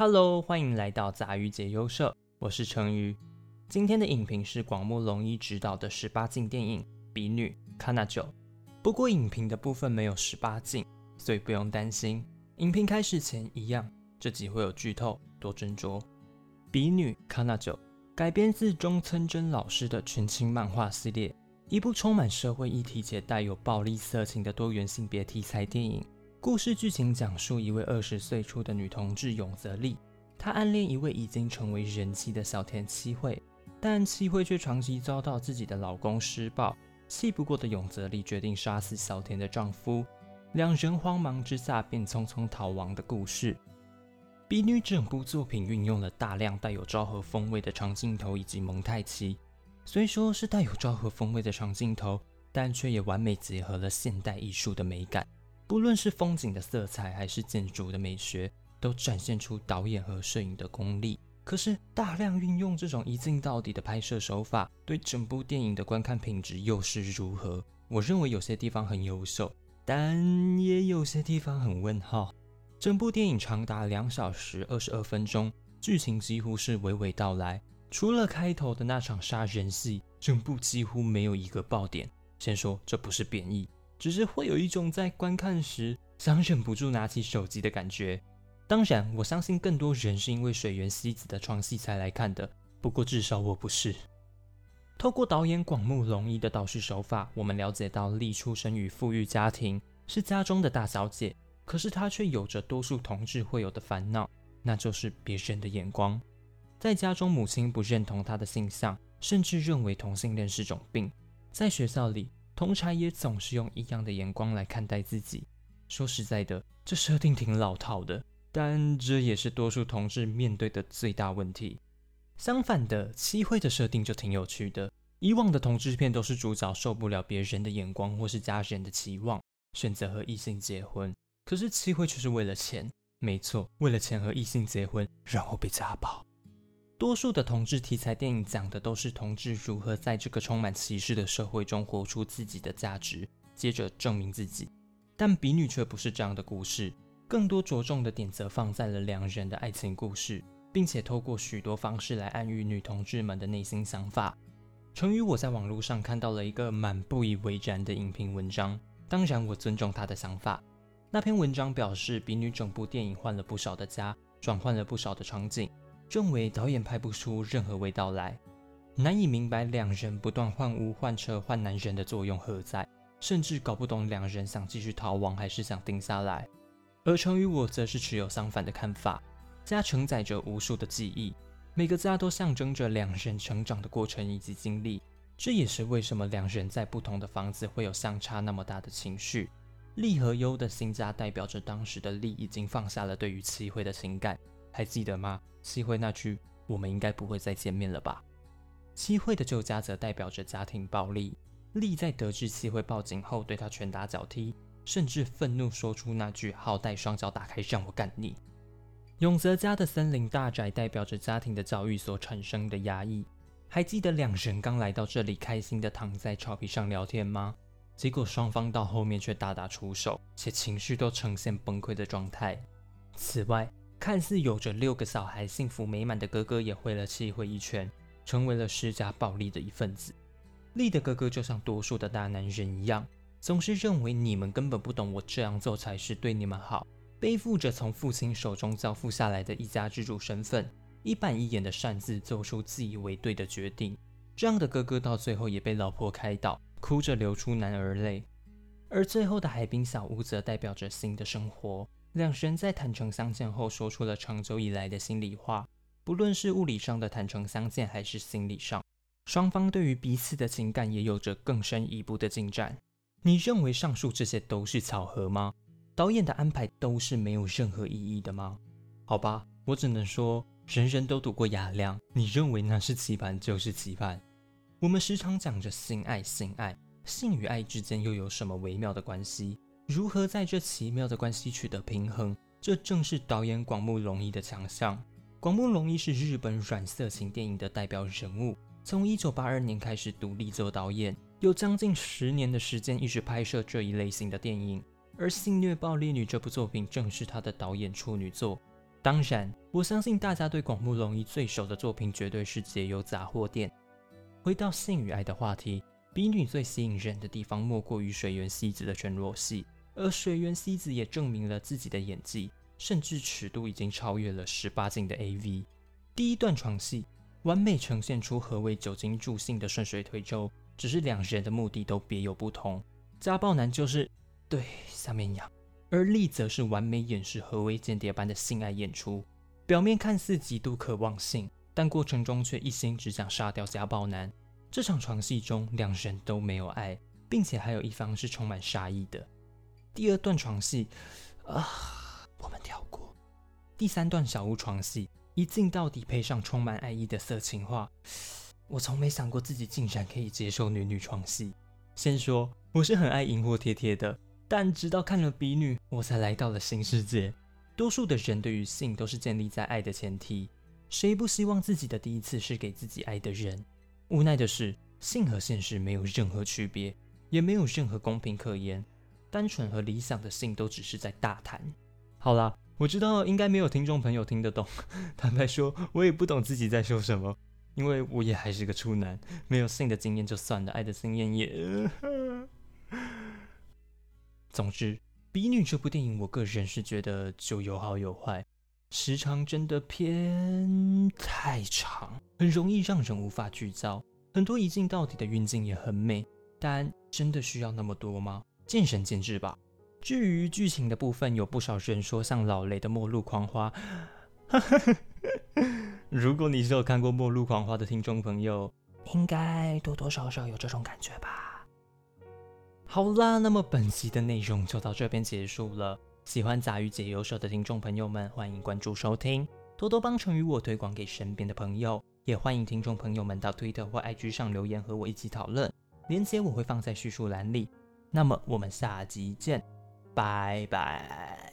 Hello，欢迎来到杂鱼解忧社，我是成鱼。今天的影评是广木隆一执导的十八禁电影《比女卡纳九》，不过影评的部分没有十八禁，所以不用担心。影评开始前一样，这集会有剧透，多斟酌。《比女卡纳九》改编自中村真老师的纯情漫画系列，一部充满社会议题且带有暴力色情的多元性别题材电影。故事剧情讲述一位二十岁出的女同志永泽丽，她暗恋一位已经成为人妻的小田七惠，但七惠却长期遭到自己的老公施暴，气不过的永泽丽决定杀死小田的丈夫，两人慌忙之下便匆匆逃亡的故事。比女整部作品运用了大量带有昭和风味的长镜头以及蒙太奇，虽说是带有昭和风味的长镜头，但却也完美结合了现代艺术的美感。不论是风景的色彩，还是建筑的美学，都展现出导演和摄影的功力。可是，大量运用这种一镜到底的拍摄手法，对整部电影的观看品质又是如何？我认为有些地方很优秀，但也有些地方很问号。整部电影长达两小时二十二分钟，剧情几乎是娓娓道来，除了开头的那场杀人戏，整部几乎没有一个爆点。先说这不是贬义。只是会有一种在观看时想忍不住拿起手机的感觉。当然，我相信更多人是因为水原希子的床戏才来看的。不过至少我不是。透过导演广木隆一的导视手法，我们了解到丽出生于富裕家庭，是家中的大小姐。可是她却有着多数同志会有的烦恼，那就是别人的眼光。在家中，母亲不认同她的性向，甚至认为同性恋是种病。在学校里。同柴也总是用异样的眼光来看待自己。说实在的，这设定挺老套的，但这也是多数同志面对的最大问题。相反的，七惠的设定就挺有趣的。以往的同志片都是主角受不了别人的眼光或是家人的期望，选择和异性结婚。可是七惠却是为了钱，没错，为了钱和异性结婚，然后被家暴。多数的同志题材电影讲的都是同志如何在这个充满歧视的社会中活出自己的价值，接着证明自己。但《比女》却不是这样的故事，更多着重的点则放在了两人的爱情故事，并且透过许多方式来暗喻女同志们的内心想法。成于我在网络上看到了一个蛮不以为然的影评文章，当然我尊重他的想法。那篇文章表示，《比女》整部电影换了不少的家，转换了不少的场景。认为导演拍不出任何味道来，难以明白两人不断换屋、换车、换男人的作用何在，甚至搞不懂两人想继续逃亡还是想定下来。而成与我则是持有相反的看法。家承载着无数的记忆，每个家都象征着两人成长的过程以及经历。这也是为什么两人在不同的房子会有相差那么大的情绪。利和优的新家代表着当时的利已经放下了对于齐辉的情感。还记得吗？七惠那句“我们应该不会再见面了吧”。七惠的旧家则代表着家庭暴力。丽在得知七惠报警后，对他拳打脚踢，甚至愤怒说出那句“好歹双脚打开，让我干你”。永泽家的森林大宅代表着家庭的教育所产生的压抑。还记得两人刚来到这里，开心的躺在草皮上聊天吗？结果双方到后面却大打出手，且情绪都呈现崩溃的状态。此外，看似有着六个小孩、幸福美满的哥哥，也挥了气挥一拳，成为了施加暴力的一份子。丽的哥哥就像多数的大男人一样，总是认为你们根本不懂我这样做才是对你们好，背负着从父亲手中交付下来的一家之主身份，一板一眼的擅自做出自以为对的决定。这样的哥哥到最后也被老婆开导，哭着流出男儿泪。而最后的海滨小屋则代表着新的生活。两人在坦诚相见后，说出了长久以来的心里话。不论是物理上的坦诚相见，还是心理上，双方对于彼此的情感也有着更深一步的进展。你认为上述这些都是巧合吗？导演的安排都是没有任何意义的吗？好吧，我只能说，人人都读过雅量。你认为那是期盼，就是期盼。我们时常讲着性爱，性爱，性与爱之间又有什么微妙的关系？如何在这奇妙的关系取得平衡？这正是导演广木隆一的强项。广木隆一是日本软色情电影的代表人物，从1982年开始独立做导演，有将近十年的时间一直拍摄这一类型的电影。而《性虐暴力女》这部作品正是他的导演处女作。当然，我相信大家对广木隆一最熟的作品绝对是《解忧杂货店》。回到性与爱的话题，比女最吸引人的地方莫过于水原希子的全裸戏，而水原希子也证明了自己的演技，甚至尺度已经超越了十八禁的 AV。第一段床戏完美呈现出何为酒精助兴的顺水推舟，只是两人的目的都别有不同。家暴男就是对下面痒。而丽则是完美演示何为间谍般的性爱演出，表面看似极度渴望性，但过程中却一心只想杀掉家暴男。这场床戏中，两人都没有爱，并且还有一方是充满杀意的。第二段床戏，啊，我们跳过。第三段小屋床戏，一镜到底配上充满爱意的色情画，我从没想过自己竟然可以接受女女床戏。先说，我是很爱荧火贴贴的。但直到看了《比女》，我才来到了新世界。多数的人对于性都是建立在爱的前提，谁不希望自己的第一次是给自己爱的人？无奈的是，性和现实没有任何区别，也没有任何公平可言。单纯和理想的性都只是在大谈。好啦，我知道应该没有听众朋友听得懂。坦白说，我也不懂自己在说什么，因为我也还是个处男，没有性的经验就算了，爱的经验也。总之，《比女》这部电影，我个人是觉得就有好有坏，时长真的偏太长，很容易让人无法聚焦。很多一镜到底的运镜也很美，但真的需要那么多吗？见仁见智吧。至于剧情的部分，有不少人说像老雷的《末路狂花》，如果你是有看过《末路狂花》的听众朋友，应该多多少少有这种感觉吧。好啦，那么本期的内容就到这边结束了。喜欢杂鱼解忧社的听众朋友们，欢迎关注收听，多多帮成与我推广给身边的朋友。也欢迎听众朋友们到推特或 IG 上留言和我一起讨论，链接我会放在叙述栏里。那么我们下集见，拜拜。